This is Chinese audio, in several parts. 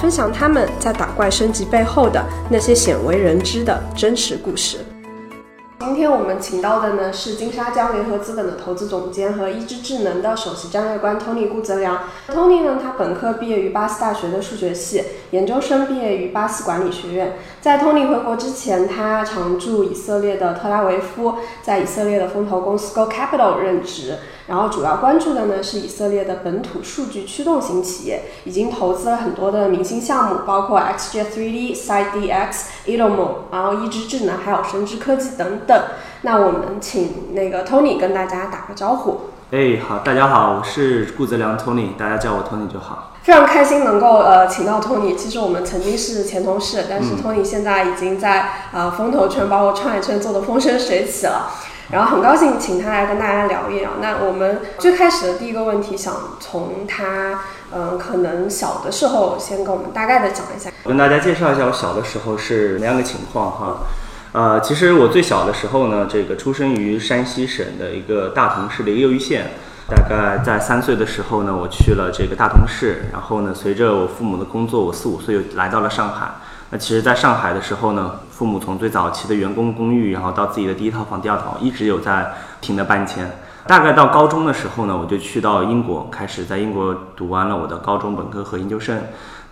分享他们在打怪升级背后的那些鲜为人知的真实故事。今天我们请到的呢是金沙江联合资本的投资总监和一知智能的首席战略官 Tony 顾泽良。Tony 呢，他本科毕业于巴斯大学的数学系，研究生毕业于巴斯管理学院。在 Tony 回国之前，他常驻以色列的特拉维夫，在以色列的风投公司 Go Capital 任职。然后主要关注的呢是以色列的本土数据驱动型企业，已经投资了很多的明星项目，包括 XJ3D、SideDX、Edomo，然后一知智能，还有神之科技等等。那我们请那个 Tony 跟大家打个招呼。哎，好，大家好，我是顾泽良 Tony，大家叫我 Tony 就好。非常开心能够呃请到 Tony。其实我们曾经是前同事，但是 Tony 现在已经在呃风投圈，包括创业圈做得风生水起了。然后很高兴请他来跟大家聊一聊。那我们最开始的第一个问题，想从他嗯可能小的时候先跟我们大概的讲一下。跟大家介绍一下我小的时候是哪样个情况哈。呃，其实我最小的时候呢，这个出生于山西省的一个大同市的一个右玉县。大概在三岁的时候呢，我去了这个大同市，然后呢，随着我父母的工作，我四五岁又来到了上海。那其实，在上海的时候呢，父母从最早期的员工公寓，然后到自己的第一套房、第二套，一直有在不停的搬迁。大概到高中的时候呢，我就去到英国，开始在英国读完了我的高中本科和研究生。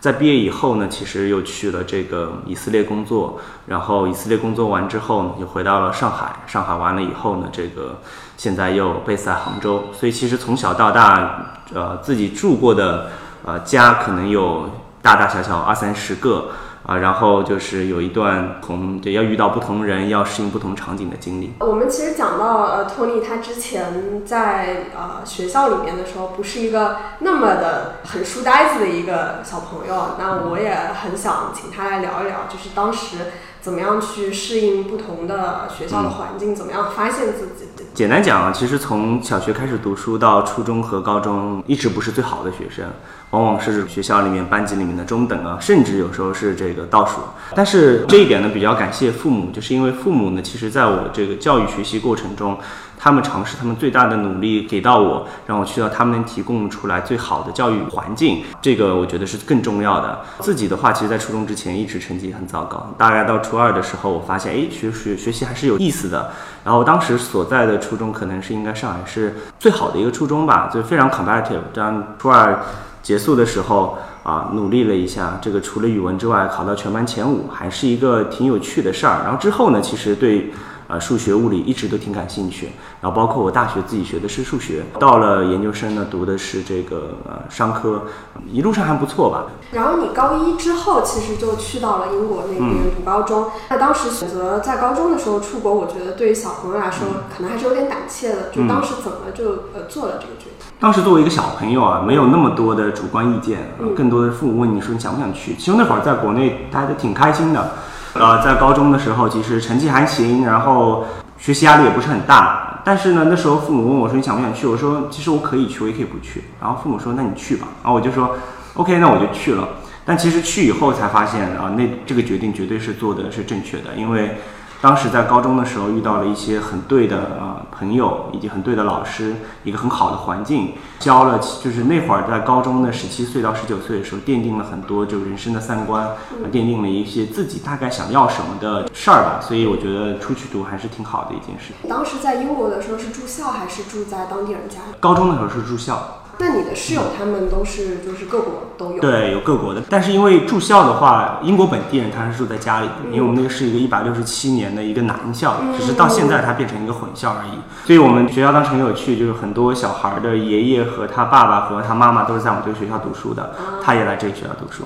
在毕业以后呢，其实又去了这个以色列工作，然后以色列工作完之后呢，又回到了上海。上海完了以后呢，这个现在又 base 在杭州。所以其实从小到大，呃，自己住过的呃家可能有大大小小二三十个。啊，然后就是有一段同对要遇到不同人，要适应不同场景的经历。我们其实讲到呃，托尼他之前在呃学校里面的时候，不是一个那么的很书呆子的一个小朋友。那我也很想请他来聊一聊，就是当时怎么样去适应不同的学校的环境，怎么样发现自己。简单讲啊，其实从小学开始读书到初中和高中，一直不是最好的学生。往往是学校里面班级里面的中等啊，甚至有时候是这个倒数。但是这一点呢，比较感谢父母，就是因为父母呢，其实在我这个教育学习过程中，他们尝试他们最大的努力给到我，让我去到他们能提供出来最好的教育环境。这个我觉得是更重要的。自己的话，其实在初中之前一直成绩很糟糕，大概到初二的时候，我发现哎，学学学习还是有意思的。然后当时所在的初中可能是应该上海是最好的一个初中吧，就非常 competitive。这样初二。结束的时候啊，努力了一下，这个除了语文之外，考到全班前五，还是一个挺有趣的事儿。然后之后呢，其实对。呃，数学、物理一直都挺感兴趣，然后包括我大学自己学的是数学，到了研究生呢，读的是这个呃商科，一路上还不错吧。然后你高一之后，其实就去到了英国那边读高中。那当时选择在高中的时候出国，我觉得对于小朋友来说，可能还是有点胆怯的。就当时怎么就呃做了这个决定？当时作为一个小朋友啊，没有那么多的主观意见，更多的父母问你说你想不想去。其实那会儿在国内大家都挺开心的。呃，在高中的时候，其实成绩还行，然后学习压力也不是很大。但是呢，那时候父母问我说：“你想不想去？”我说：“其实我可以去，我也可以不去。”然后父母说：“那你去吧。”然后我就说：“OK，那我就去了。”但其实去以后才发现啊，那这个决定绝对是做的是正确的，因为。当时在高中的时候遇到了一些很对的呃朋友，以及很对的老师，一个很好的环境，教了就是那会儿在高中的十七岁到十九岁的时候，奠定了很多就人生的三观，奠定了一些自己大概想要什么的事儿吧。所以我觉得出去读还是挺好的一件事。当时在英国的时候是住校还是住在当地人家里？高中的时候是住校。那你的室友他们都是就是各国都有？对，有各国的。但是因为住校的话，英国本地人他是住在家里，因为我们那个是一个一百六十七年的一个男校，只是到现在它变成一个混校而已。所以我们学校当时很有趣，就是很多小孩的爷爷和他爸爸和他妈妈都是在我们这个学校读书的，他也来这个学校读书。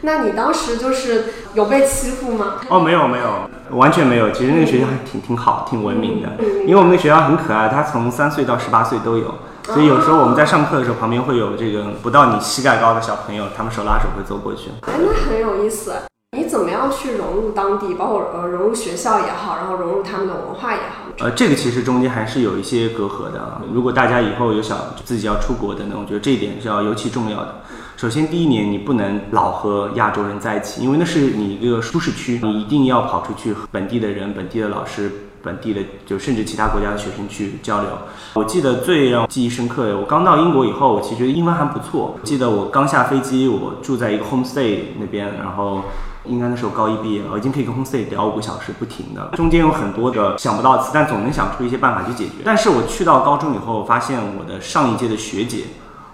那你当时就是有被欺负吗？哦，没有没有，完全没有。其实那个学校还挺挺好，挺文明的，因为我们那个学校很可爱，他从三岁到十八岁都有。所以有时候我们在上课的时候，旁边会有这个不到你膝盖高的小朋友，他们手拉手会走过去。哎，那很有意思。你你怎么样去融入当地，包括呃融入学校也好，然后融入他们的文化也好？呃，这个其实中间还是有一些隔阂的啊。如果大家以后有想自己要出国的呢，我觉得这一点是要尤其重要的。首先，第一年你不能老和亚洲人在一起，因为那是你一个舒适区，你一定要跑出去和本地的人、本地的老师、本地的就甚至其他国家的学生去交流。我记得最让我记忆深刻的，我刚到英国以后，我其实觉得英文还不错。记得我刚下飞机，我住在一个 homestay 那边，然后。应该那时候高一毕业，我已经可以跟 homestay 聊五个小时不停的，中间有很多的想不到词，但总能想出一些办法去解决。但是我去到高中以后，发现我的上一届的学姐，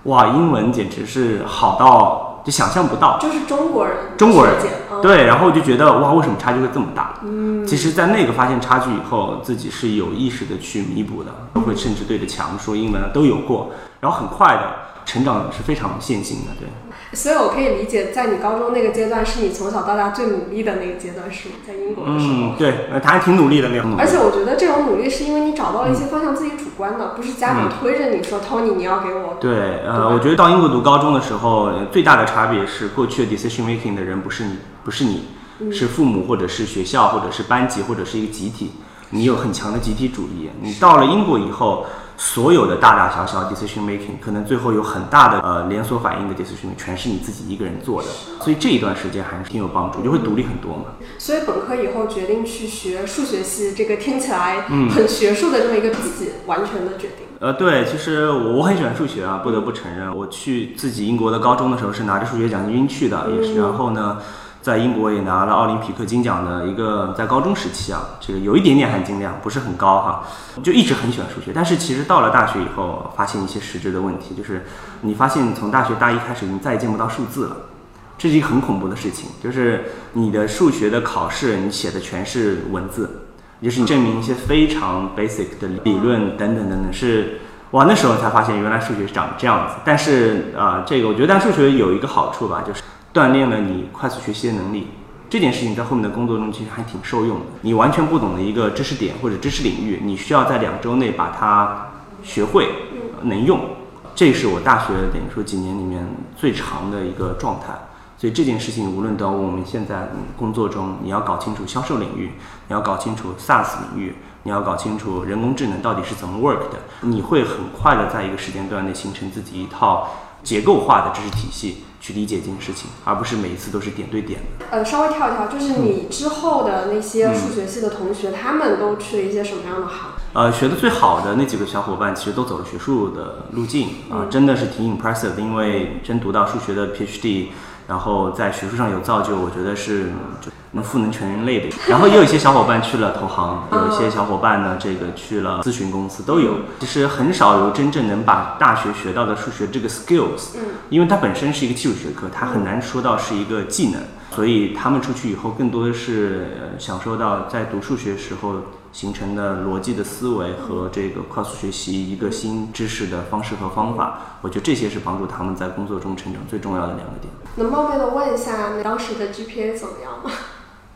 哇，英文简直是好到就想象不到，就是中国人，中国人，对，然后我就觉得哇，为什么差距会这么大？嗯，其实，在那个发现差距以后，自己是有意识的去弥补的，会甚至对着墙说英文都有过，然后很快的成长是非常线性的，对。所以，我可以理解，在你高中那个阶段，是你从小到大最努力的那个阶段，是吗？在英国的时候。嗯，对，他还挺努力的那种。而且，我觉得这种努力是因为你找到了一些方向，自己主观的，不是家长推着你说，Tony，你要给我。对，呃，我觉得到英国读高中的时候，最大的差别是，过去的 decision making 的人不是你，不是你，是父母，或者是学校，或者是班级，或者是一个集体，你有很强的集体主义。你到了英国以后。所有的大大小小 decision making，可能最后有很大的呃连锁反应的 decision，全是你自己一个人做的，所以这一段时间还是挺有帮助，就会独立很多嘛。所以本科以后决定去学数学系，这个听起来很学术的这么一个自己完全的决定。呃，对，其实我我很喜欢数学啊，不得不承认，我去自己英国的高中的时候是拿着数学奖学金去的，也是，然后呢。在英国也拿了奥林匹克金奖的一个，在高中时期啊，这个有一点点含金量，不是很高哈，就一直很喜欢数学。但是其实到了大学以后，发现一些实质的问题，就是你发现从大学大一开始，你再也见不到数字了，这是一个很恐怖的事情。就是你的数学的考试，你写的全是文字，就是你证明一些非常 basic 的理论等等等等，是哇，那时候才发现原来数学是长这样子。但是啊，这个我觉得，但数学有一个好处吧，就是。锻炼了你快速学习的能力，这件事情在后面的工作中其实还挺受用的。你完全不懂的一个知识点或者知识领域，你需要在两周内把它学会，能用。这是我大学等于说几年里面最长的一个状态。所以这件事情无论到我们现在工作中，你要搞清楚销售领域，你要搞清楚 SaaS 领域，你要搞清楚人工智能到底是怎么 work 的，你会很快的在一个时间段内形成自己一套结构化的知识体系。去理解这件事情，而不是每一次都是点对点的。呃，稍微跳一跳，就是你之后的那些数学系的同学，他们都去了一些什么样的行？呃，学的最好的那几个小伙伴，其实都走了学术的路径啊，真的是挺 impressive。因为真读到数学的 PhD。然后在学术上有造就，我觉得是就能赋能全人类的。然后也有一些小伙伴去了投行，有一些小伙伴呢，这个去了咨询公司都有。其实很少有真正能把大学学到的数学这个 skills，嗯，因为它本身是一个技术学科，它很难说到是一个技能。所以他们出去以后，更多的是享受到在读数学时候。形成的逻辑的思维和这个快速学习一个新知识的方式和方法，我觉得这些是帮助他们在工作中成长最重要的两个点。能冒昧的问一下，你当时的 GPA 怎么样吗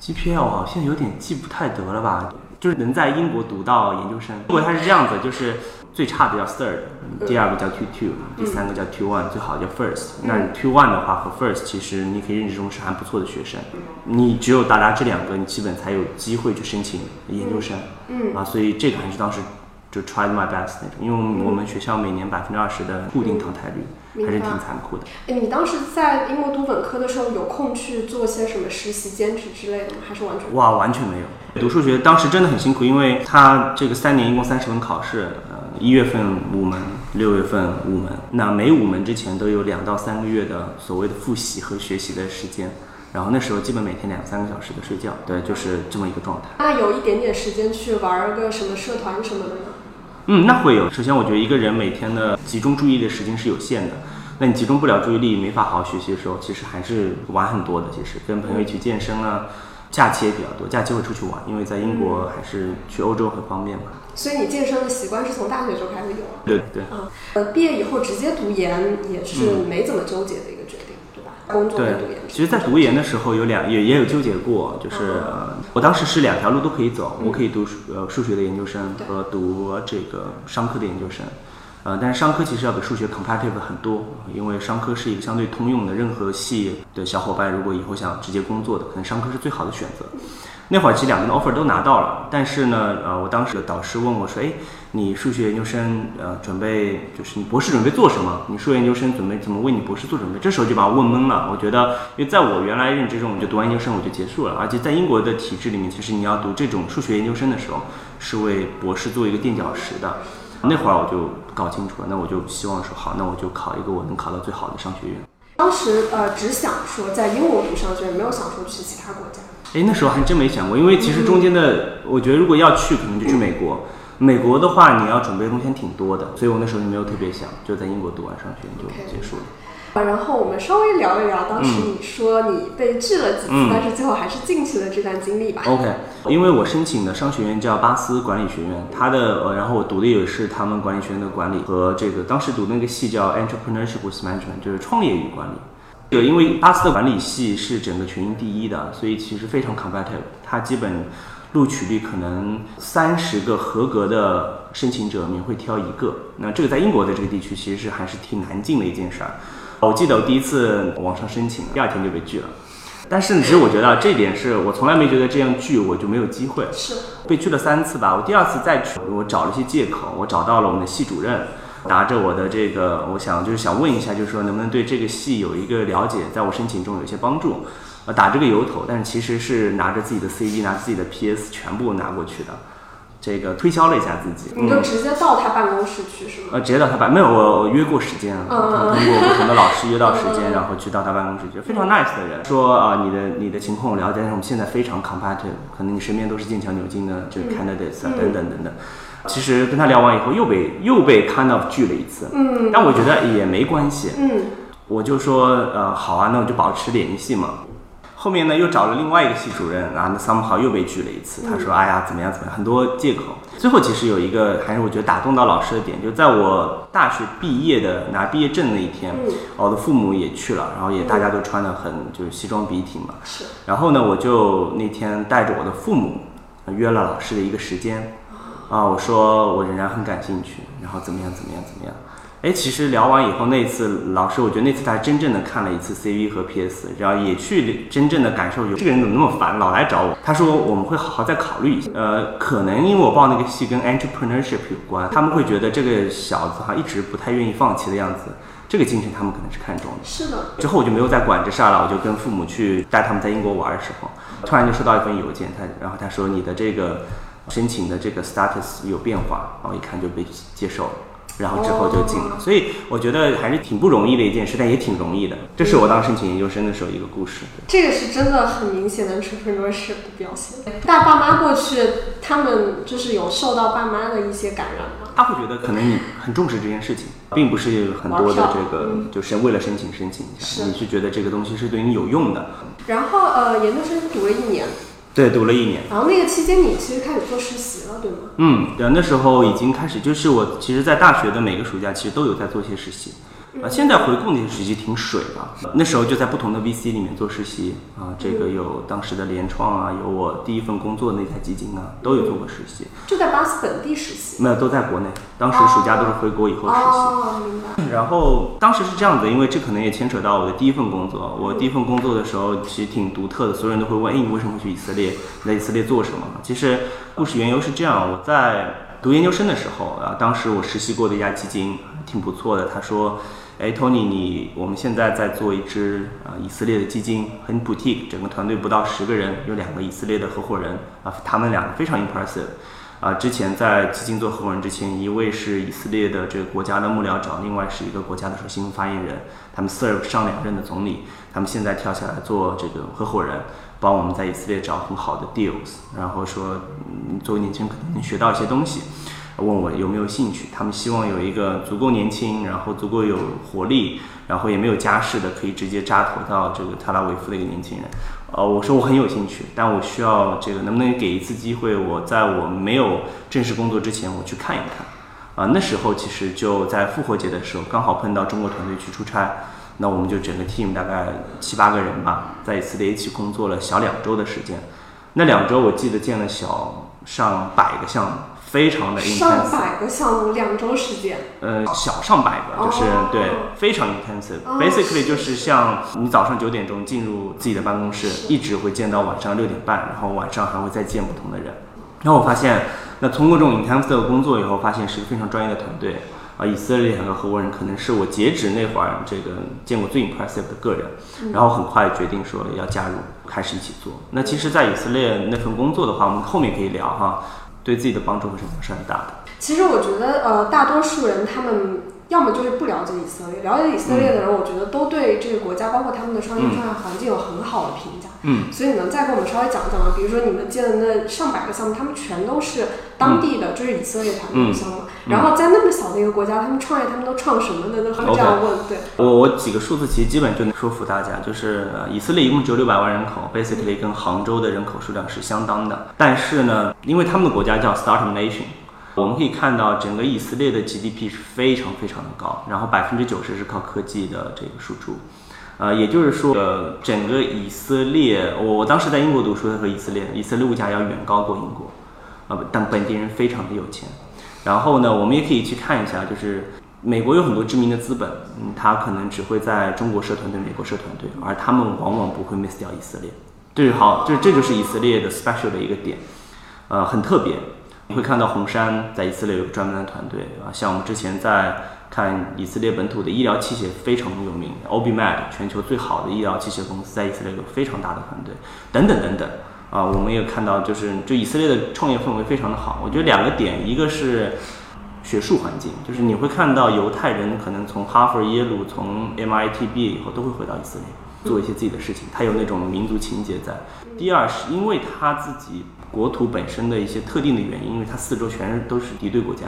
？GPA 我好像有点记不太得了吧，就是能在英国读到研究生。如果它是这样子，就是。最差的叫 third，第二个叫 two two，第三个叫 two one，最好叫 first。那 two one 的话和 first，其实你可以认知中是还不错的学生。你只有达达这两个，你基本才有机会去申请研究生。嗯啊，所以这个还是当时就 tried my best 那种，因为我们学校每年百分之二十的固定淘汰率，还是挺残酷的。哎，你当时在英国读本科的时候，有空去做些什么实习、兼职之类的吗？还是完全？哇，完全没有。读数学当时真的很辛苦，因为他这个三年一共三十门考试。一月份五门，六月份五门，那每五门之前都有两到三个月的所谓的复习和学习的时间，然后那时候基本每天两三个小时的睡觉，对，就是这么一个状态。那有一点点时间去玩个什么社团什么的吗？嗯，那会有。首先，我觉得一个人每天的集中注意力的时间是有限的，那你集中不了注意力，没法好好学习的时候，其实还是玩很多的。其实跟朋友一起健身啊。假期也比较多，假期会出去玩，因为在英国还是去欧洲很方便嘛。所以你健身的习惯是从大学就开始有了？对对。嗯，呃，毕业以后直接读研也是没怎么纠结的一个决定，对吧？工作读研。其实，在读研的时候有两也也有纠结过，就是我当时是两条路都可以走，我可以读数呃数学的研究生和读这个商科的研究生。呃，但是商科其实要比数学 competitive 很多，因为商科是一个相对通用的，任何系的小伙伴如果以后想直接工作的，可能商科是最好的选择。那会儿其实两边的 offer 都拿到了，但是呢，呃，我当时的导师问我说：“哎，你数学研究生，呃，准备就是你博士准备做什么？你数学研究生准备怎么为你博士做准备？”这时候就把我问懵了。我觉得，因为在我原来认知中，我就读完研究生我就结束了，而且在英国的体制里面，其实你要读这种数学研究生的时候，是为博士做一个垫脚石的。那会儿我就搞清楚了，那我就希望说好，那我就考一个我能考到最好的商学院。当时呃，只想说在英国读商学院，没有想说去其他国家。哎，那时候还真没想过，因为其实中间的，我觉得如果要去，可能就去美国。美国的话，你要准备的东西挺多的，所以我那时候就没有特别想，就在英国读完商学院就结束了。啊，然后我们稍微聊一聊，当时你说你被拒了几次，但是最后还是进去了这段经历吧。OK，因为我申请的商学院叫巴斯管理学院，它的呃，然后我读的也是他们管理学院的管理和这个当时读那个系叫 Entrepreneurship with Management，就是创业与管理。对，因为巴斯的管理系是整个全英第一的，所以其实非常 competitive。它基本录取率可能三十个合格的申请者里面会挑一个。那这个在英国的这个地区其实是还是挺难进的一件事儿。我记得我第一次网上申请，第二天就被拒了。但是其实我觉得这点是我从来没觉得这样拒我就没有机会。是被拒了三次吧？我第二次再去，我找了一些借口，我找到了我们的系主任。拿着我的这个，我想就是想问一下，就是说能不能对这个系有一个了解，在我申请中有一些帮助，呃，打这个由头，但是其实是拿着自己的 CV，拿自己的 PS 全部拿过去的，这个推销了一下自己。你就直接到他办公室去是吗？呃，直接到他办，没有我我约过时间，通过不同的老师约到时间，然后去到他办公室去，非常 nice 的人，说啊你的你的情况我了解，但是我们现在非常 competitive，可能你身边都是剑桥牛津的这个 candidates 啊等等等等。其实跟他聊完以后，又被又被 kind of 拒了一次。嗯，但我觉得也没关系。嗯，我就说，呃，好啊，那我就保持联系嘛。后面呢，又找了另外一个系主任然后，那 somehow 又被拒了一次。他说，哎呀，怎么样怎么样，很多借口。最后其实有一个，还是我觉得打动到老师的点，就在我大学毕业的拿毕业证那一天，我的父母也去了，然后也大家都穿的很就是西装笔挺嘛。是。然后呢，我就那天带着我的父母约了老师的一个时间。啊，我说我仍然很感兴趣，然后怎么样怎么样怎么样？哎，其实聊完以后，那次老师，我觉得那次他真正的看了一次 CV 和 PS，然后也去真正的感受，有这个人怎么那么烦，老来找我。他说我们会好好再考虑一下。呃，可能因为我报那个系跟 entrepreneurship 有关，他们会觉得这个小子哈一直不太愿意放弃的样子，这个精神他们可能是看中的。是的。之后我就没有再管这事儿了，我就跟父母去带他们在英国玩的时候，突然就收到一封邮件，他然后他说你的这个。申请的这个 status 有变化，然后一看就被接受了，然后之后就进了。所以我觉得还是挺不容易的一件事，但也挺容易的。这是我当时申请研究生的时候一个故事。这个是真的很明显的 entrepreneurship 的表现。但爸妈过去，他们就是有受到爸妈的一些感染吗？他会觉得可能你很重视这件事情，并不是很多的这个就是为了申请申请一下，你是觉得这个东西是对你有用的。然后呃，研究生读了一年。对，读了一年。然后那个期间，你其实开始做实习了，对吗？嗯，对，那时候已经开始，就是我其实，在大学的每个暑假，其实都有在做一些实习。啊，现在回顾那些实习挺水的，那时候就在不同的 VC 里面做实习啊，这个有当时的联创啊，有我第一份工作那台基金啊，都有做过实习。就在巴斯本地实习？没有，都在国内。当时暑假都是回国以后实习。哦，明白。然后当时是这样子，因为这可能也牵扯到我的第一份工作。我第一份工作的时候其实挺独特的，所有人都会问：哎，你为什么会去以色列？你在以色列做什么？其实故事缘由是这样：我在读研究生的时候啊，当时我实习过的一家基金挺不错的，他说。哎，Tony，你我们现在在做一支啊以色列的基金，很 boutique，整个团队不到十个人，有两个以色列的合伙人啊，他们两个非常 impressive，啊，之前在基金做合伙人之前，一位是以色列的这个国家的幕僚长，另外是一个国家的首席发言人，他们 serve 上两任的总理，他们现在跳下来做这个合伙人，帮我们在以色列找很好的 deals，然后说，嗯，作为年轻人可能能学到一些东西。问我有没有兴趣？他们希望有一个足够年轻，然后足够有活力，然后也没有家世的，可以直接扎头到这个特拉维夫的一个年轻人。呃，我说我很有兴趣，但我需要这个能不能给一次机会？我在我没有正式工作之前，我去看一看。啊，那时候其实就在复活节的时候，刚好碰到中国团队去出差，那我们就整个 team 大概七八个人吧，在以色列一起工作了小两周的时间。那两周我记得见了小上百个项目。非常的上 intensive，百个项目，两周时间。呃，小上百个，就是、哦对，非常 intensive。哦 Basically 是就是像你早上九点钟进入自己的办公室，一直会见到晚上六点半，然后晚上还会再见不同的人。然后我发现，那通过这种 intensive 的工作以后，发现是一个非常专业的团队。啊，以色列两个合伙人可能是我截止那会儿这个见过最 impressive 的个人，然后很快决定说要加入，开始一起做。那其实，在以色列那份工作的话，我们后面可以聊哈，对自己的帮助和成长是很大的。其实我觉得，呃，大多数人他们要么就是不了解以色列，了解以色列的人，我觉得都对这个国家，包括他们的创业创业环境有很好的评价。嗯，所以你能再跟我们稍微讲讲吗？比如说你们建的那上百个项目，他们全都是当地的，就是以色列团队的项目。然后在那么小的一个国家，他们创业，他们都创什么的？都会这样问。对，我我几个数字其实基本就能说服大家，就是呃以色列一共只有六百万人口，basically 跟杭州的人口数量是相当的。但是呢，因为他们的国家叫 Startup Nation，我们可以看到整个以色列的 GDP 是非常非常的高，然后百分之九十是靠科技的这个输出。呃，也就是说，呃，整个以色列，我我当时在英国读书的时候，以色列以色列物价要远高过英国，啊、但本地人非常的有钱。然后呢，我们也可以去看一下，就是美国有很多知名的资本，嗯，他可能只会在中国设团队、美国设团队，而他们往往不会 miss 掉以色列。对好，这这就是以色列的 special 的一个点，呃，很特别。你会看到红杉在以色列有专门的团队啊，像我们之前在看以色列本土的医疗器械非常有名，ObiMed 全球最好的医疗器械公司在以色列有非常大的团队，等等等等。啊，我们也看到，就是就以色列的创业氛围非常的好。我觉得两个点，一个是学术环境，就是你会看到犹太人可能从哈佛、耶鲁、从 MIT 毕业以后都会回到以色列做一些自己的事情，他有那种民族情结在。第二是因为他自己国土本身的一些特定的原因，因为它四周全是都是敌对国家，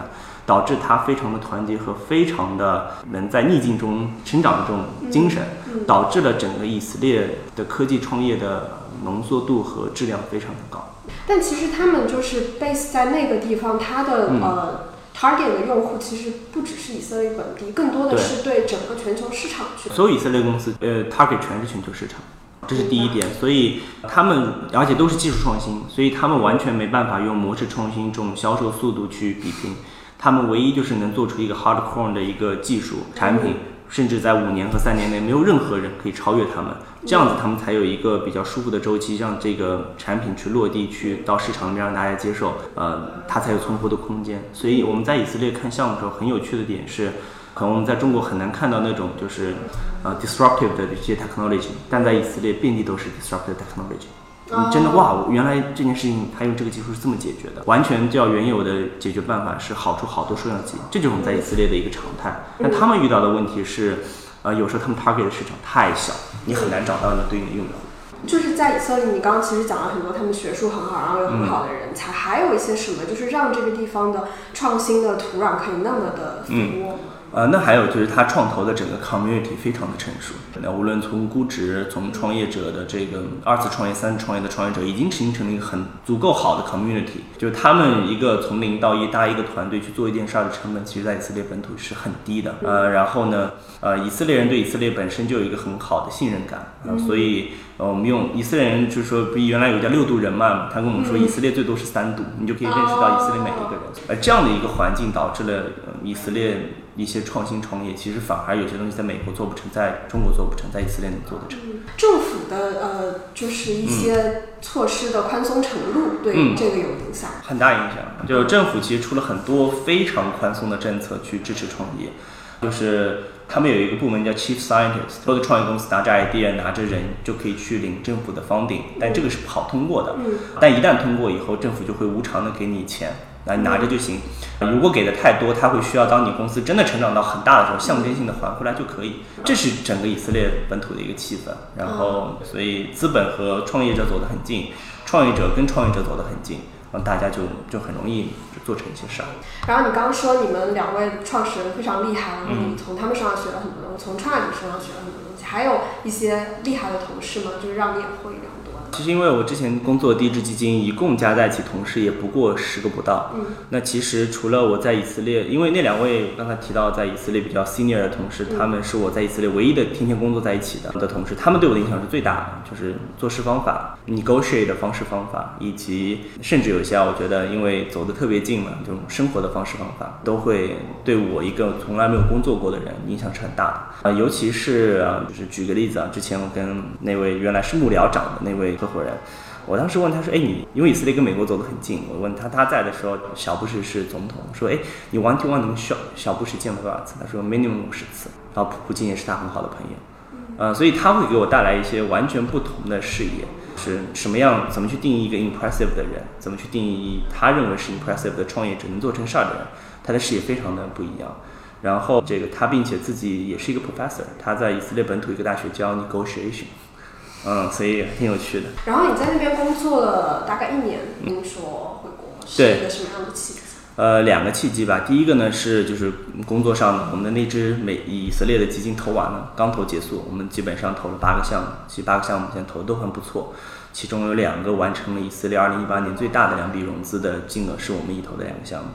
导致它非常的团结和非常的能在逆境中成长的这种精神，导致了整个以色列的科技创业的浓缩度和质量非常的高。但其实他们就是 base 在那个地方，它的、嗯呃 target 的用户其实不只是以色列本地，更多的是对整个全球市场去。所有以色列公司，呃，target 全是全球市场，这是第一点。所以他们，而且都是技术创新，所以他们完全没办法用模式创新这种销售速度去比拼。他们唯一就是能做出一个 hardcore 的一个技术产品，甚至在五年和三年内没有任何人可以超越他们。这样子他们才有一个比较舒服的周期，让这个产品去落地，去到市场里面让大家接受，呃，它才有存活的空间。所以我们在以色列看项目的时候，很有趣的点是。可能我们在中国很难看到那种就是呃 disruptive 的这些 technology，但在以色列遍地都是 disruptive technology。你真的哇，原来这件事情它用这个技术是这么解决的，完全叫原有的解决办法是好出好多数量级，这就是我们在以色列的一个常态。但他们遇到的问题是，呃，有时候他们 target 的市场太小，你很难找到你对应的用户。就是在以色列，你刚刚其实讲了很多，他们学术很好，然后有很好的人才，还有一些什么，就是让这个地方的创新的土壤可以那么的肥沃。呃，那还有就是他创投的整个 community 非常的成熟。那无论从估值，从创业者的这个二次创业、三次创业的创业者，已经形成了一个很足够好的 community。就是他们一个从零到一搭一个团队去做一件事儿的成本，其实在以色列本土是很低的。呃，然后呢，呃，以色列人对以色列本身就有一个很好的信任感啊、呃，所以呃，我们用以色列人就是说，不原来有叫六度人嘛，他跟我们说以色列最多是三度，你就可以认识到以色列每一个人。而这样的一个环境导致了、呃、以色列。一些创新创业，其实反而有些东西在美国做不成，在中国做不成，在以色列能做得成。政府的呃，就是一些措施的宽松程度对这个有影响，嗯、很大影响。就政府其实出了很多非常宽松的政策去支持创业，就是他们有一个部门叫 Chief Scientist，所有的创业公司拿着 idea，拿着人就可以去领政府的 funding，但这个是不好通过的。嗯、但一旦通过以后，政府就会无偿的给你钱。那你拿着就行，如果给的太多，他会需要当你公司真的成长到很大的时候，象征性的还回来就可以。这是整个以色列本土的一个气氛。然后，所以资本和创业者走得很近，创业者跟创业者走得很近，然后大家就就很容易做成一些事儿。然后你刚刚说你们两位创始人非常厉害，然后嗯你从他们身上学了很多东西，从创业者身上学了很多东西。还有一些厉害的同事吗？就是让你也会聊。其实因为我之前工作第一支基金，一共加在一起同事也不过十个不到。嗯，那其实除了我在以色列，因为那两位刚才提到在以色列比较 senior 的同事，他们是我在以色列唯一的天天工作在一起的的同事，他们对我的影响是最大的，就是做事方法、negotiate 的方式方法，以及甚至有些我觉得因为走得特别近嘛，这种生活的方式方法，都会对我一个从来没有工作过的人影响是很大的。啊，尤其是啊，就是举个例子啊，之前我跟那位原来是幕僚长的那位。合伙人，我当时问他说：“哎，你因为以色列跟美国走得很近，我问他他在的时候，小布什是总统，说：哎，你 one to one 能小小布什见了多少次？他说 minimum 五十次。然后普普京也是他很好的朋友，呃，所以他会给我带来一些完全不同的视野，是什么样？怎么去定义一个 impressive 的人？怎么去定义他认为是 impressive 的创业者能做成事儿的人？他的视野非常的不一样。然后这个他并且自己也是一个 professor，他在以色列本土一个大学教 negotiation。嗯，所以挺有趣的。然后你在那边工作了大概一年，您说回国是一个什么样的契机？呃，两个契机吧。第一个呢是就是工作上的，我们的那支美以色列的基金投完了，刚投结束，我们基本上投了八个项目，其实八个项目现在投的都很不错，其中有两个完成了以色列二零一八年最大的两笔融资的金额，是我们已投的两个项目。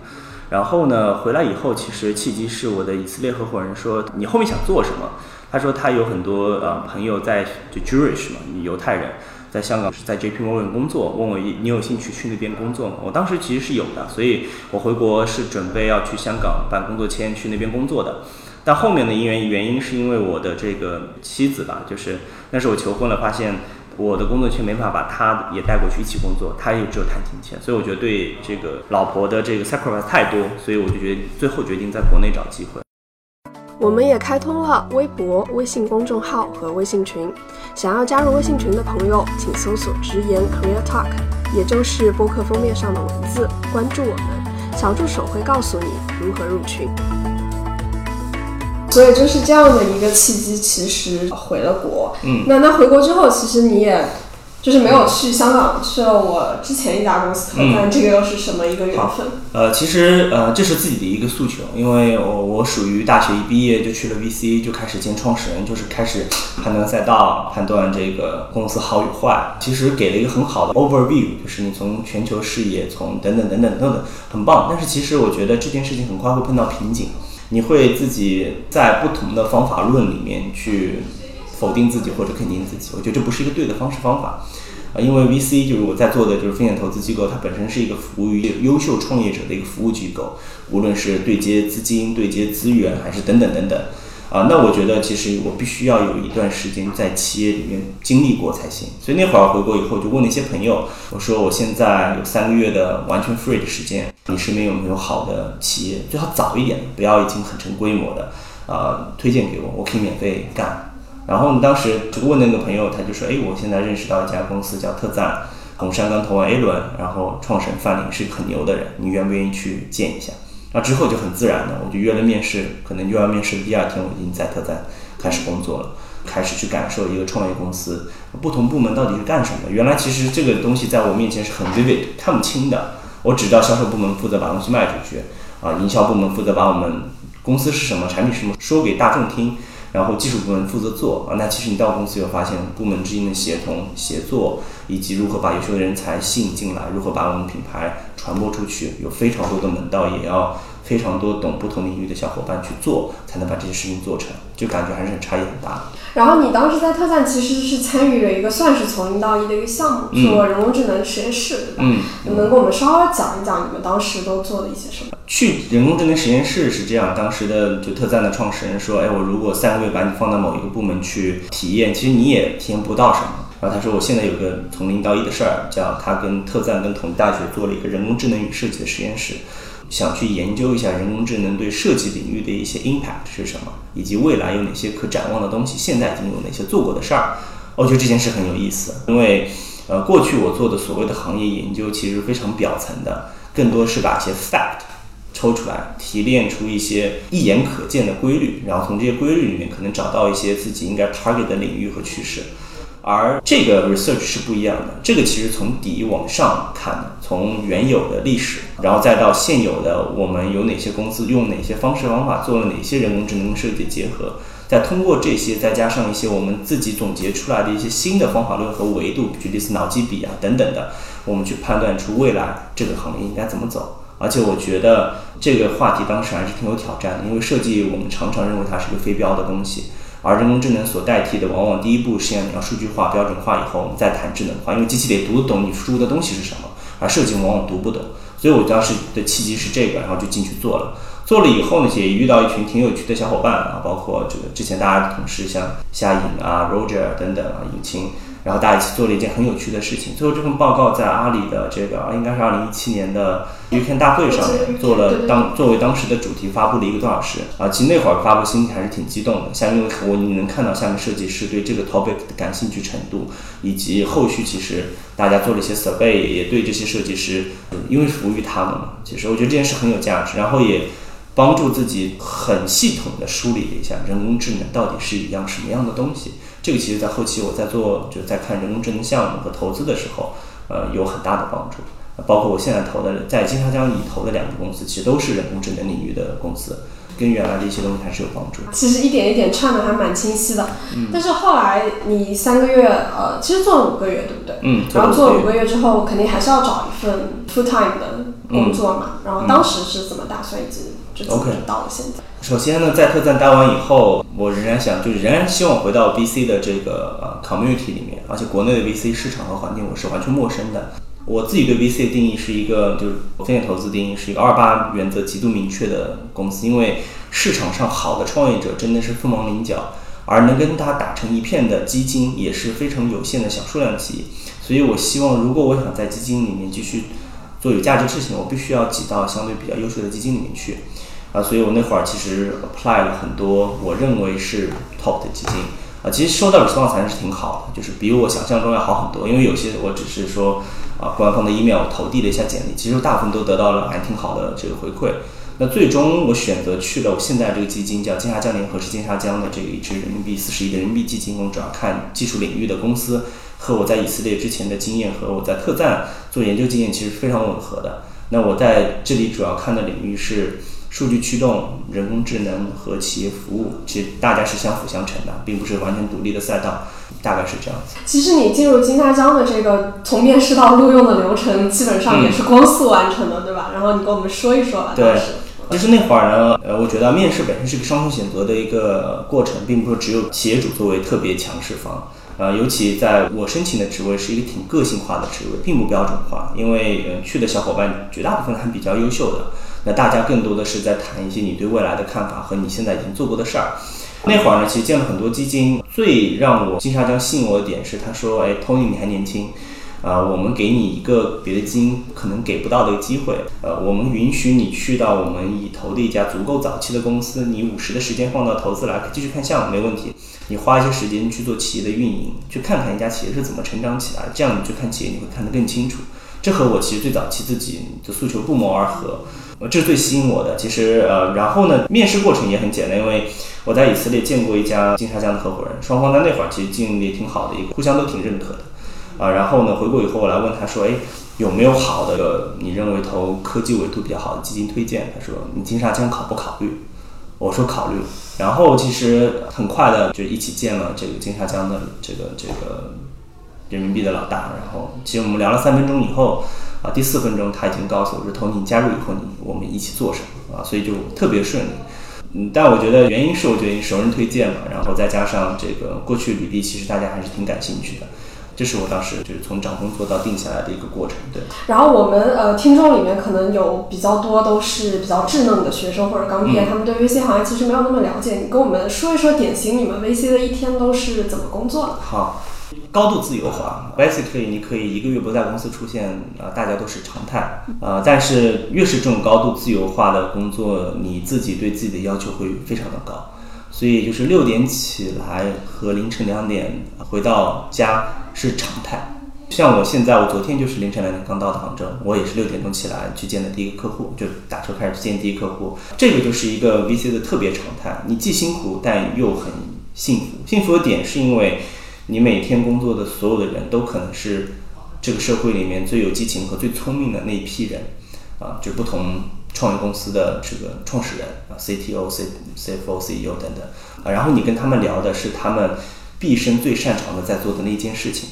然后呢，回来以后，其实契机是我的以色列合伙人说，你后面想做什么？他说他有很多呃朋友在就 Jewish 嘛，犹太人，在香港是在 JP Morgan 工作，问我你有兴趣去那边工作吗？我当时其实是有的，所以我回国是准备要去香港办工作签去那边工作的。但后面的因原原因是因为我的这个妻子吧，就是那时候我求婚了，发现我的工作签没法把她也带过去一起工作，她也只有探亲签，所以我觉得对这个老婆的这个 sacrifice 太多，所以我就决定最后决定在国内找机会。我们也开通了微博、微信公众号和微信群，想要加入微信群的朋友，请搜索“直言 Career Talk”，也就是播客封面上的文字，关注我们，小助手会告诉你如何入群。所以就是这样的一个契机，其实回了国。嗯，那那回国之后，其实你也。就是没有去香港，去了我之前一家公司，看这个又是什么一个缘分？呃，其实呃，这是自己的一个诉求，因为我我属于大学一毕业就去了 VC，就开始见创始人，就是开始判断赛道，判断这个公司好与坏。其实给了一个很好的 overview，就是你从全球视野，从等等等等等等，很棒。但是其实我觉得这件事情很快会碰到瓶颈，你会自己在不同的方法论里面去。否定自己或者肯定自己，我觉得这不是一个对的方式方法，啊，因为 VC 就是我在做的就是风险投资机构，它本身是一个服务于优秀创业者的一个服务机构，无论是对接资金、对接资源，还是等等等等，啊，那我觉得其实我必须要有一段时间在企业里面经历过才行。所以那会儿回国以后，就问了一些朋友，我说我现在有三个月的完全 free 的时间，你身边有没有好的企业，最好早一点，不要已经很成规模的，啊，推荐给我，我可以免费干。然后当时就问那个朋友，他就说：“哎，我现在认识到一家公司叫特赞，红杉刚投完 A 轮，然后创始人范林是个很牛的人，你愿不愿意去见一下？”那之后就很自然的，我就约了面试，可能约完面试的第二天，我已经在特赞开始工作了，开始去感受一个创业公司不同部门到底是干什么。原来其实这个东西在我面前是很 vivid 看不清的，我只知道销售部门负责把东西卖出去，啊，营销部门负责把我们公司是什么、产品什么说给大众听。然后技术部门负责做啊，那其实你到公司以后发现，部门之间的协同协作，以及如何把优秀的人才吸引进来，如何把我们品牌传播出去，有非常多的门道，也要非常多懂不同领域的小伙伴去做，才能把这些事情做成，就感觉还是很差异很大。然后你当时在特赞其实是参与了一个算是从零到一的一个项目，做人工智能实验室，对吧？嗯，能不能给我们稍微讲一讲你们当时都做了一些什么？去人工智能实验室是这样，当时的就特赞的创始人说：“哎，我如果三个月把你放到某一个部门去体验，其实你也体验不到什么。”然后他说：“我现在有个从零到一的事儿，叫他跟特赞跟同济大学做了一个人工智能与设计的实验室，想去研究一下人工智能对设计领域的一些 impact 是什么，以及未来有哪些可展望的东西，现在已经有哪些做过的事儿。我觉得这件事很有意思，因为呃，过去我做的所谓的行业研究其实非常表层的，更多是把一些 fact。”抽出来，提炼出一些一眼可见的规律，然后从这些规律里面可能找到一些自己应该 target 的领域和趋势。而这个 research 是不一样的，这个其实从底往上看的，从原有的历史，然后再到现有的，我们有哪些公司用哪些方式方法做了哪些人工智能设计结合。再通过这些，再加上一些我们自己总结出来的一些新的方法论和维度，举例子脑机笔啊等等的，我们去判断出未来这个行业应该怎么走。而且我觉得这个话题当时还是挺有挑战的，因为设计我们常常认为它是个非标的东西，而人工智能所代替的，往往第一步是要你要数据化、标准化以后，我们再谈智能化，因为机器得读得懂你输入的东西是什么，而设计往往读不懂。所以我当时的契机是这个，然后就进去做了。做了以后呢，也遇到一群挺有趣的小伙伴啊，包括这个之前大家的同事，像夏颖啊、Roger 等等啊，引擎。然后大家一起做了一件很有趣的事情。最后这份报告在阿里的这个应该是二零一七年的 U K 大会上面做了当作为当时的主题发布了一个多小时啊。其实那会儿发布心情还是挺激动的，像因为我你能看到下面设计师对这个 topic 的感兴趣程度，以及后续其实大家做了一些 survey，也对这些设计师，因为服务于他们嘛，其实我觉得这件事很有价值。然后也帮助自己很系统的梳理了一下人工智能到底是一样什么样的东西。这个其实，在后期我在做，就是在看人工智能项目和投资的时候，呃，有很大的帮助。包括我现在投的，在金沙江里投的两个公司，其实都是人工智能领域的公司，跟原来的一些东西还是有帮助。其实一点一点串的还蛮清晰的。嗯。但是后来你三个月，呃，其实做了五个月，对不对？嗯。然后做了五个月之后，肯定还是要找一份 full time 的工作嘛。然后当时是怎么打算？一直就怎么到了现在？首先呢，在特赞待完以后，我仍然想，就是仍然希望回到 VC 的这个呃 community 里面，而且国内的 VC 市场和环境我是完全陌生的。我自己对 VC 的定义是一个，就是风险投资定义是一个二八原则极度明确的公司，因为市场上好的创业者真的是凤毛麟角，而能跟他打成一片的基金也是非常有限的小数量级。所以我希望，如果我想在基金里面继续做有价值的事情，我必须要挤到相对比较优秀的基金里面去。啊，所以我那会儿其实 apply 了很多我认为是 top 的基金，啊，其实收到 response 还是挺好的，就是比我想象中要好很多。因为有些我只是说啊，官方的 email 我投递了一下简历，其实大部分都得到了还挺好的这个回馈。那最终我选择去了我现在这个基金，叫金沙江联合，是金沙江的这个一支人民币四十亿的人民币基金。我主要看技术领域的公司，和我在以色列之前的经验和我在特赞做研究经验其实非常吻合的。那我在这里主要看的领域是。数据驱动、人工智能和企业服务，其实大家是相辅相成的，并不是完全独立的赛道，大概是这样子。其实你进入金沙江的这个从面试到录用的流程，基本上也是光速完成的，对吧？然后你跟我们说一说吧。对，其实那会儿呢，呃，我觉得面试本身是个双重选择的一个过程，并不是只有企业主作为特别强势方。呃，尤其在我申请的职位是一个挺个性化的职位，并不标准化，因为呃去的小伙伴绝大部分还比较优秀的。那大家更多的是在谈一些你对未来的看法和你现在已经做过的事儿。那会儿呢，其实见了很多基金，最让我金沙江吸引我的点是，他说：“哎，Tony，你还年轻，啊，我们给你一个别的基金可能给不到的一个机会，呃，我们允许你去到我们已投的一家足够早期的公司，你五十的时间放到投资来，继续看项目没问题。你花一些时间去做企业的运营，去看看一家企业是怎么成长起来，这样你去看企业你会看得更清楚。这和我其实最早期自己的诉求不谋而合。”这是最吸引我的。其实，呃，然后呢，面试过程也很简单，因为我在以色列见过一家金沙江的合伙人，双方在那会儿其实经营也挺好的，一个互相都挺认可的。啊，然后呢，回国以后我来问他说，哎，有没有好的你认为投科技维度比较好的基金推荐？他说，你金沙江考不考虑？我说考虑。然后其实很快的就一起见了这个金沙江的这个这个人民币的老大。然后其实我们聊了三分钟以后。啊，第四分钟他已经告诉我说，投你加入以后，你我们一起做什么啊？所以就特别顺利。嗯，但我觉得原因是我觉得你熟人推荐嘛，然后再加上这个过去履历，其实大家还是挺感兴趣的。这是我当时就是从找工作到定下来的一个过程。对。然后我们呃听众里面可能有比较多都是比较稚嫩的学生或者刚毕业，他们对 VC 行业其实没有那么了解。你跟我们说一说典型你们 VC 的一天都是怎么工作的？好。高度自由化，basically 你可以一个月不在公司出现，啊，大家都是常态，啊，但是越是这种高度自由化的工作，你自己对自己的要求会非常的高，所以就是六点起来和凌晨两点回到家是常态。像我现在，我昨天就是凌晨两点刚到的杭州，我也是六点钟起来去见的第一个客户，就打车开始去见第一个客户，这个就是一个 VC 的特别常态，你既辛苦但又很幸福。幸福的点是因为。你每天工作的所有的人都可能是这个社会里面最有激情和最聪明的那一批人，啊，就不同创业公司的这个创始人啊，CTO、C、CFO、CEO 等等啊，然后你跟他们聊的是他们毕生最擅长的在做的那件事情，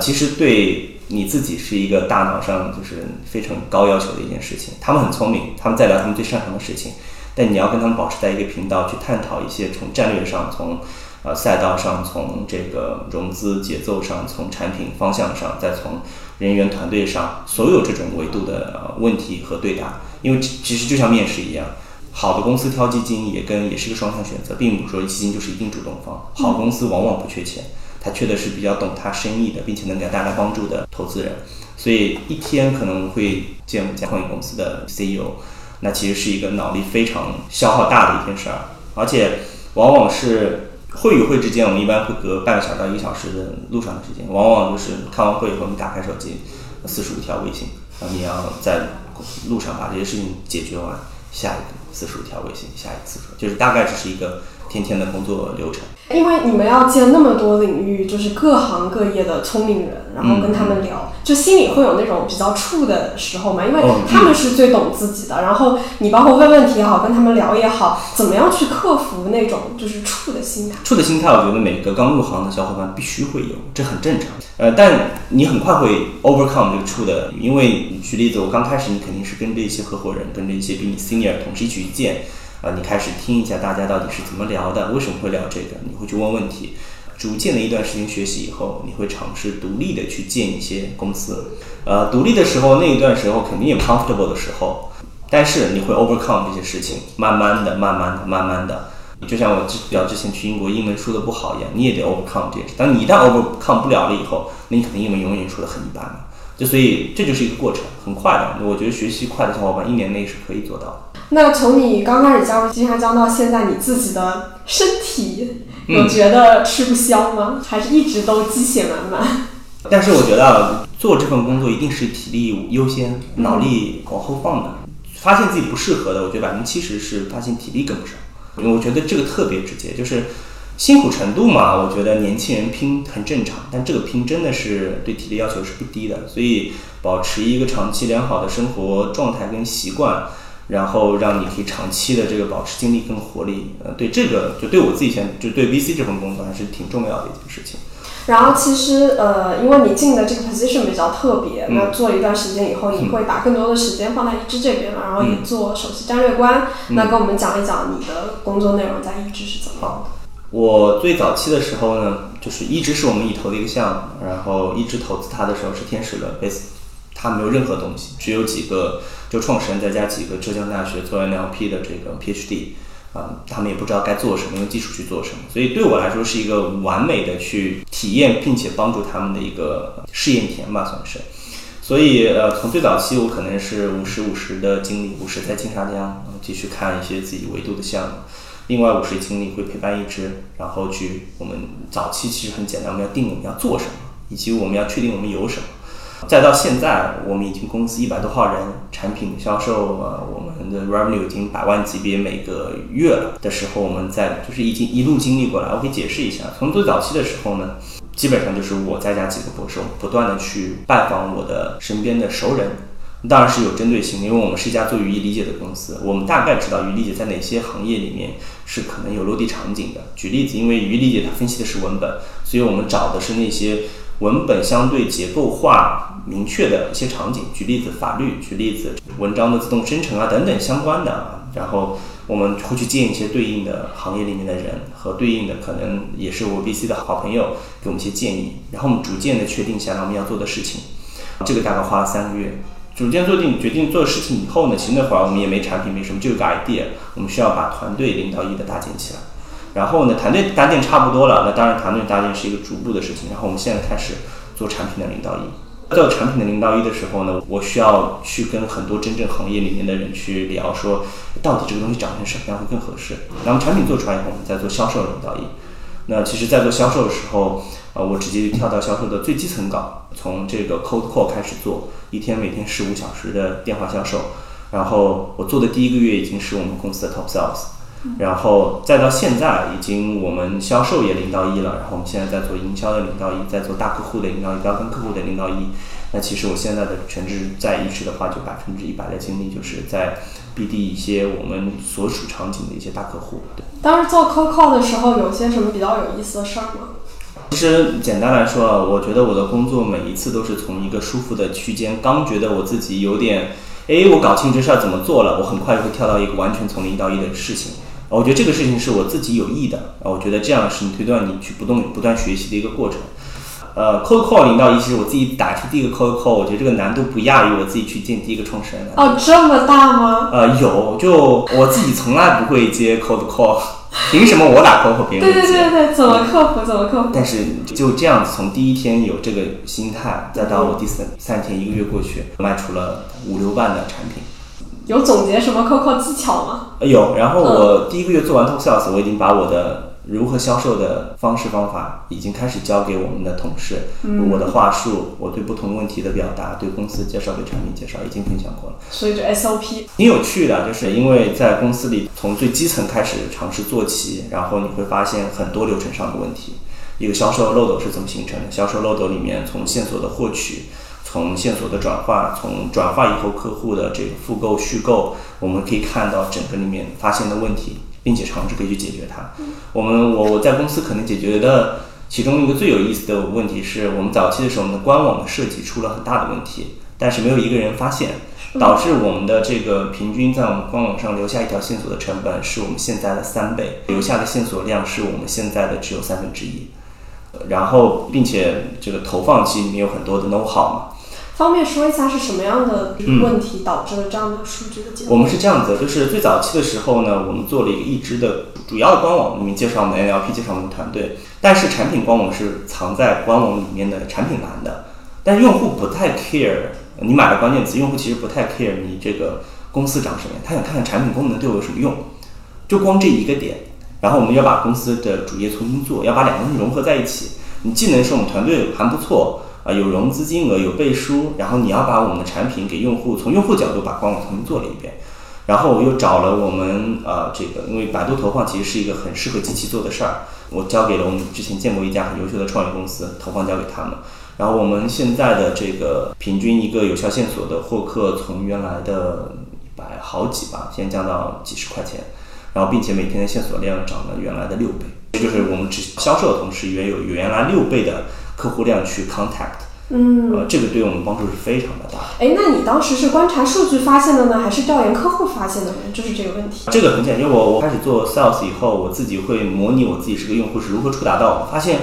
其实对你自己是一个大脑上就是非常高要求的一件事情。他们很聪明，他们在聊他们最擅长的事情，但你要跟他们保持在一个频道去探讨一些从战略上、从呃赛道上、从这个融资节奏上、从产品方向上，再从人员团队上所有这种维度的呃问题和对答。因为其实就像面试一样，好的公司挑基金也跟也是个双向选择，并不是说基金就是一定主动方。好公司往往不缺钱，他缺的是比较懂他生意的，并且能给他带来帮助的投资人。所以一天可能会见五家创业公司的 CEO，那其实是一个脑力非常消耗大的一件事儿，而且往往是会与会之间，我们一般会隔半个小时到一个小时的路上的时间，往往就是开完会以后，你打开手机，四十五条微信，然后你要在路上把这些事情解决完，下一个四十五条微信，下一次，就是大概只是一个天天的工作流程。因为你们要见那么多领域，就是各行各业的聪明人，然后跟他们聊，就心里会有那种比较怵的时候嘛。因为他们是最懂自己的，然后你包括问问题也好，跟他们聊也好，怎么样去克服那种就是怵的心态？怵的心态，我觉得每个刚入行的小伙伴必须会有，这很正常。呃，但你很快会 overcome 这个怵的，因为举例子，我刚开始你肯定是跟着一些合伙人，跟着一些比你 senior 同事一起去见。啊，你开始听一下大家到底是怎么聊的，为什么会聊这个？你会去问问题，逐渐的一段时间学习以后，你会尝试独立的去见一些公司。呃，独立的时候那一段时候肯定有 comfortable 的时候，但是你会 overcome 这些事情，慢慢的、慢慢的、慢慢的，就像我之表之前去英国英文说的不好一样，你也得 overcome 这件事。当你一旦 overcome 不了了以后，那你肯定英文永远说的很一般了。就所以这就是一个过程，很快的。我觉得学习快的小伙伴一年内是可以做到的。那从你刚开始加入金沙江到现在，你自己的身体有觉得吃不消吗？还是一直都鸡血满满？但是我觉得做这份工作一定是体力优先，脑力往后放的。发现自己不适合的，我觉得百分之七十是发现体力跟不上。因为我觉得这个特别直接，就是辛苦程度嘛。我觉得年轻人拼很正常，但这个拼真的是对体力要求是不低的。所以保持一个长期良好的生活状态跟习惯。然后让你可以长期的这个保持精力跟活力，呃，对这个就对我自己现就对 VC 这份工作还是挺重要的一件事情。然后其实呃，因为你进的这个 position 比较特别，那做一段时间以后，你会把更多的时间放在一支这边了，然后也做首席战略官。那跟我们讲一讲你的工作内容在一支是怎么样的？我最早期的时候呢，就是一直是我们已投的一个项目，然后一直投资它的时候是天使轮 base，它没有任何东西，只有几个。就创始人再加几个浙江大学做 NLP 的这个 PhD，啊，他们也不知道该做什么，用技术去做什么，所以对我来说是一个完美的去体验并且帮助他们的一个试验田吧，算是。所以呃，从最早期我可能是五十五十的精力，五十在金沙江继续看一些自己维度的项目，另外五十精力会陪伴一支，然后去我们早期其实很简单，我们要定我们要做什么，以及我们要确定我们有什么。再到现在，我们已经公司一百多号人，产品销售啊，我们的 revenue 已经百万级别每个月了的时候，我们在就是已经一路经历过来。我可以解释一下，从最早期的时候呢，基本上就是我再加几个博士，不断的去拜访我的身边的熟人，当然是有针对性，因为我们是一家做语义理解的公司，我们大概知道语义理解在哪些行业里面是可能有落地场景的。举例子，因为语义理解它分析的是文本，所以我们找的是那些。文本相对结构化明确的一些场景，举例子法律，举例子文章的自动生成啊等等相关的，然后我们会去见一些对应的行业里面的人和对应的可能也是我 VC 的好朋友，给我们一些建议，然后我们逐渐的确定下来我们要做的事情，这个大概花了三个月，逐渐做定决定做事情以后呢，其实那会儿我们也没产品没什么，就有个 idea，我们需要把团队零到一的搭建起来。然后呢，团队搭建差不多了，那当然团队搭建是一个逐步的事情。然后我们现在开始做产品的零到一。做产品的零到一的时候呢，我需要去跟很多真正行业里面的人去聊，说到底这个东西长成什么样会更合适。那么产品做出来以后，我们再做销售零到一。那其实，在做销售的时候，呃，我直接跳到销售的最基层岗，从这个 cold call 开始做，一天每天十五小时的电话销售。然后我做的第一个月已经是我们公司的 top sales。然后再到现在，已经我们销售也零到一了，然后我们现在在做营销的零到一，在做大客户的零到一，要跟客户的零到一。那其实我现在的全职在一职的话，就百分之一百的精力就是在 BD 一些我们所属场景的一些大客户。对，当时做 call 的时候，有些什么比较有意思的事儿吗？其实简单来说啊，我觉得我的工作每一次都是从一个舒服的区间，刚觉得我自己有点，哎，我搞清这事儿怎么做了，我很快就会跳到一个完全从零到一的事情。我觉得这个事情是我自己有益的啊，我觉得这样是你推断你去不断不断学习的一个过程。呃，cold call 零到一，其实我自己打出第一个 cold call，我觉得这个难度不亚于我自己去见第一个创始人的。哦，这么大吗？呃，有，就我自己从来不会接 cold call，凭什么我打 cold call 别人对对对对，怎么克服？怎么克服？但是就这样子，从第一天有这个心态，再到我第三三天一个月过去，卖出了五六万的产品。有总结什么 call 技巧吗？有，然后我第一个月做完 talk sales，我已经把我的。如何销售的方式方法已经开始交给我们的同事。我的话术，我对不同问题的表达，对公司介绍，对产品介绍，已经分享过了。所以这 SOP 挺有趣的，就是因为在公司里从最基层开始尝试做起，然后你会发现很多流程上的问题。一个销售漏斗是怎么形成的？销售漏斗里面从线索的获取，从线索的转化，从转化以后客户的这个复购续购，我们可以看到整个里面发现的问题。并且尝试可以去解决它。我们我我在公司可能解决的其中一个最有意思的问题是我们早期的时候，我们的官网的设计出了很大的问题，但是没有一个人发现，导致我们的这个平均在我们官网上留下一条线索的成本是我们现在的三倍，留下的线索量是我们现在的只有三分之一。然后，并且这个投放期里面有很多的 know how 嘛。方便说一下是什么样的问题导致了这样的数据的结果？我们是这样子，就是最早期的时候呢，我们做了一个一支的主要的官网，里面介绍我们 NLP，介绍我们团队。但是产品官网是藏在官网里面的产品栏的，但是用户不太 care 你买了关键词，用户其实不太 care 你这个公司长什么样，他想看看产品功能对我有什么用，就光这一个点。然后我们要把公司的主页重新做，要把两个东西融合在一起。你既能说我们团队还不错。啊，有融资金额，有背书，然后你要把我们的产品给用户，从用户角度把官网重新做了一遍，然后我又找了我们呃这个，因为百度投放其实是一个很适合机器做的事儿，我交给了我们之前见过一家很优秀的创业公司，投放交给他们，然后我们现在的这个平均一个有效线索的获客从原来的一百好几吧，现在降到几十块钱，然后并且每天的线索量涨了原来的六倍，就是我们只销售的同时也有原来六倍的。客户量去 contact，嗯，呃，这个对我们帮助是非常的大。哎，那你当时是观察数据发现的呢，还是调研客户发现的呢？就是这个问题。这个很简单，因为我我开始做 sales 以后，我自己会模拟我自己是个用户是如何触达到我。发现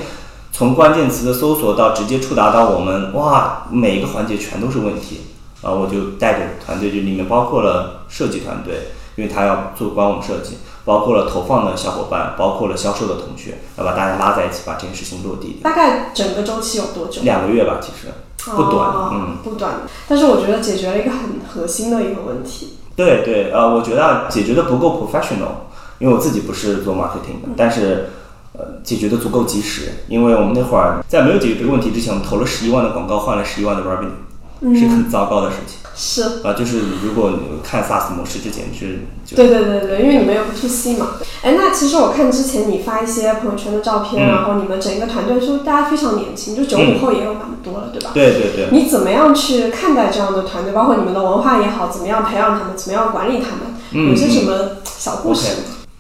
从关键词的搜索到直接触达到我们，哇，每一个环节全都是问题。啊，我就带着团队，就里面包括了设计团队，因为他要做官网设计。包括了投放的小伙伴，包括了销售的同学，要把大家拉在一起，把这件事情落地。大概整个周期有多久？两个月吧，其实不短，嗯，不短。但是我觉得解决了一个很核心的一个问题。对对，呃，我觉得解决的不够 professional，因为我自己不是做 marketing 的，但是呃，解决的足够及时。因为我们那会儿在没有解决这个问题之前，我们投了十一万的广告，换了十一万的 revenue，是很糟糕的事情。是啊，就是如果看 SaaS 模式之前是，对对对对，因为你们有 to C 嘛。哎，那其实我看之前你发一些朋友圈的照片，然后你们整个团队就大家非常年轻，就九五后也有蛮多了，对吧？对对对。你怎么样去看待这样的团队？包括你们的文化也好，怎么样培养他们，怎么样管理他们？有些什么小故事？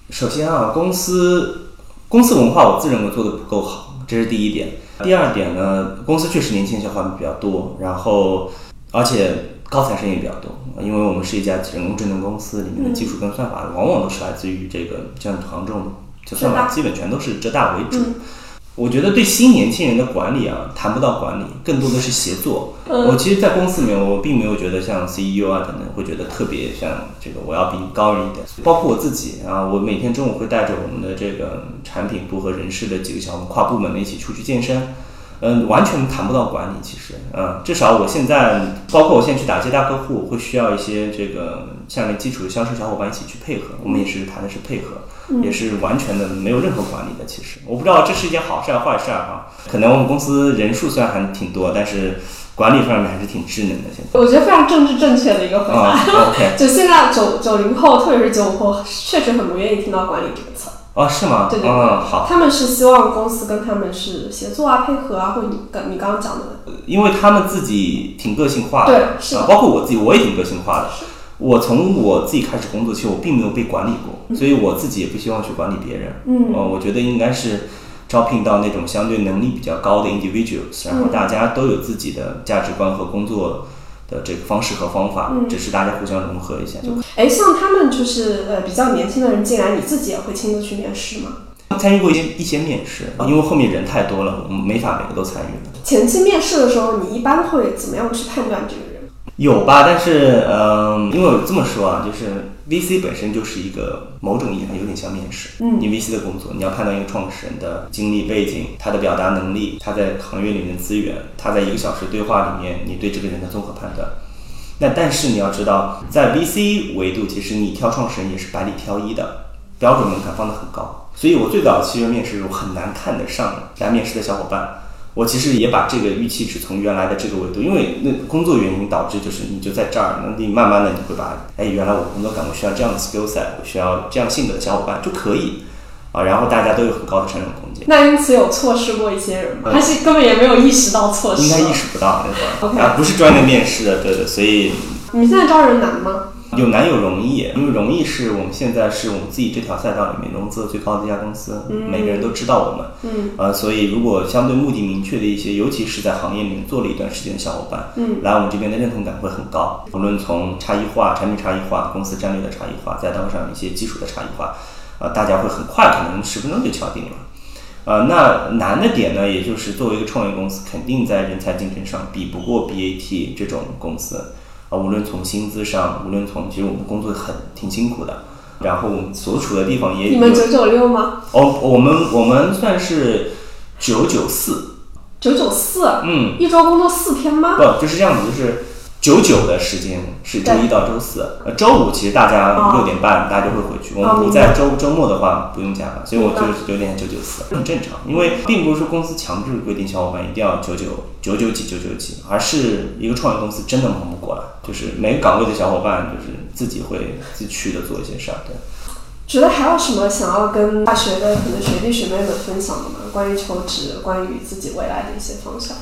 首先啊，公司公司文化我自认为做的不够好，这是第一点。第二点呢，公司确实年轻小伙伴比较多，然后而且。高材生也比较多，因为我们是一家人工智能公司，里面的技术跟算法往往都是来自于这个像杭州，就算法基本全都是浙大为主。我觉得对新年轻人的管理啊，谈不到管理，更多的是协作。我其实，在公司里面，我并没有觉得像 CEO 啊等等会觉得特别像这个我要比你高人一点。包括我自己啊，我每天中午会带着我们的这个产品部和人事的几个小伙跨部门的一起出去健身。嗯，完全谈不到管理，其实，嗯，至少我现在，包括我现在去打接大客户，会需要一些这个下面基础的销售小伙伴一起去配合，我们也是谈的是配合，也是完全的没有任何管理的。其实，我不知道这是一件好事还是坏事哈。可能我们公司人数虽然还挺多，但是管理上面还是挺智能的。现在我觉得非常政治正确的一个回答。啊，OK，就现在九九零后，特别是九五后，确实很不愿意听到管理这个词。哦，是吗？对对对，嗯，好，他们是希望公司跟他们是协作啊、配合啊，或者你刚你刚刚讲的，因为他们自己挺个性化的，对是啊，包括我自己，我也挺个性化的。我从我自己开始工作，其实我并没有被管理过，所以我自己也不希望去管理别人。嗯呃，我觉得应该是招聘到那种相对能力比较高的 individuals，然后大家都有自己的价值观和工作的这个方式和方法，嗯只是大家互相融合一下就可哎，像他们就是呃比较年轻的人进来，你自己也会亲自去面试吗？参与过一些一些面试，因为后面人太多了，我们没法每个都参与了。前期面试的时候，你一般会怎么样去判断这个人？有吧，但是嗯、因为我这么说啊，就是 VC 本身就是一个某种意义上有点像面试。嗯你 VC 的工作，你要判断一个创始人的经历背景、他的表达能力、他在行业里面的资源、他在一个小时对话里面你对这个人的综合判断。那但是你要知道，在 VC 维度，其实你挑创始人也是百里挑一的，标准门槛放得很高。所以我最早期的面试，我很难看得上来面试的小伙伴。我其实也把这个预期值从原来的这个维度，因为那工作原因导致就是你就在这儿，那你慢慢的你会把，哎，原来我工作岗位需要这样的 skill set，我需要这样性格的小伙伴就可以，啊，然后大家都有很高的成长空间。那因此有错失过一些人吗？嗯还是根本也没有意识到错失？应该意识不到那会儿 OK 啊，不是专业面试的，对对，所以你现在招人难吗？有难有容易，因为容易是我们现在是我们自己这条赛道里面融资额最高的一家公司，每个人都知道我们，嗯，呃，所以如果相对目的明确的一些，尤其是在行业里面做了一段时间的小伙伴，嗯，来我们这边的认同感会很高，无论从差异化、产品差异化、公司战略的差异化，再到上一些基础的差异化，呃，大家会很快，可能十分钟就敲定了。呃，那难的点呢，也就是作为一个创业公司，肯定在人才竞争上比不过 BAT 这种公司。啊，无论从薪资上，无论从其实我们工作很挺辛苦的，然后所处的地方也你们九九六吗？哦，我们我们算是九九四，九九四，嗯，一周工作四天吗？不就是这样子，就是九九的时间是周一到周四，呃，周五其实大家哦六点半大家就会回去，我哦们不在周周末的话不用加班，所以我就是九点九九四，很正常，因为并不是说公司强制规定小伙伴一定要九九九九几九九几，而是一个创业公司真的忙不过来，就是每个岗位的小伙伴就是自己会自驱的做一些事儿，对。觉得还有什么想要跟大学的可能学弟学妹们分享的吗？关于求职，关于自己未来的一些方向。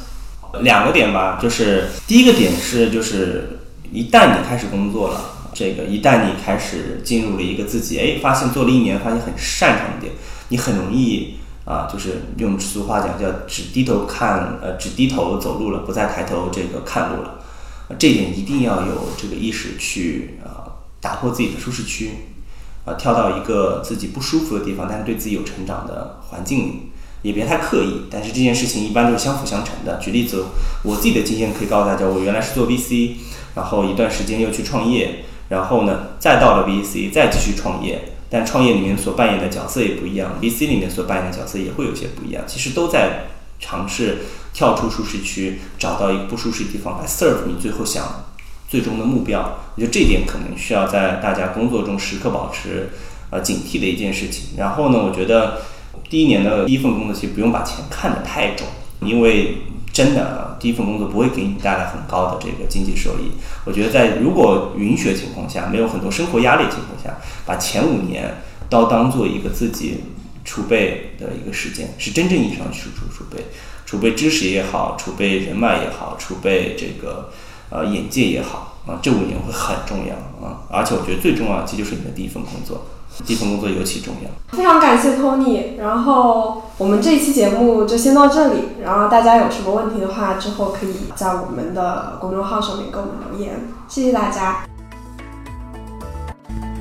两个点吧，就是第一个点是，就是一旦你开始工作了，这个一旦你开始进入了一个自己哎发现做了一年发现很擅长的点，你很容易啊，就是用俗话讲叫只低头看呃只低头走路了，不再抬头这个看路了，这一点一定要有这个意识去啊打破自己的舒适区，啊跳到一个自己不舒服的地方，但是对自己有成长的环境里。也别太刻意，但是这件事情一般都是相辅相成的。举例子，我自己的经验可以告诉大家，我原来是做 VC，然后一段时间又去创业，然后呢再到了 VC，再继续创业，但创业里面所扮演的角色也不一样，VC 里面所扮演的角色也会有些不一样。其实都在尝试跳出舒适区，找到一个不舒适的地方来 serve 你最后想最终的目标。我觉得这一点可能需要在大家工作中时刻保持呃警惕的一件事情。然后呢，我觉得。第一年的第一份工作，其实不用把钱看得太重，因为真的第一份工作不会给你带来很高的这个经济收益。我觉得在如果允许的情况下，没有很多生活压力的情况下，把前五年都当做一个自己储备的一个时间，是真正意义上去储储备，储备知识也好，储备人脉也好，储备这个呃眼界也好啊，这五年会很重要啊。而且我觉得最重要的，其实就是你的第一份工作。第一份工作尤其重要。非常感谢 Tony，然后我们这一期节目就先到这里，然后大家有什么问题的话，之后可以在我们的公众号上面给我们留言，谢谢大家。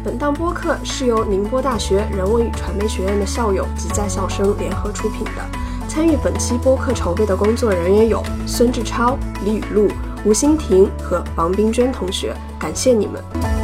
本档播客是由宁波大学人文与传媒学院的校友及在校生联合出品的。参与本期播客筹备的工作人员有孙志超、李雨露、吴欣婷和王冰娟同学，感谢你们。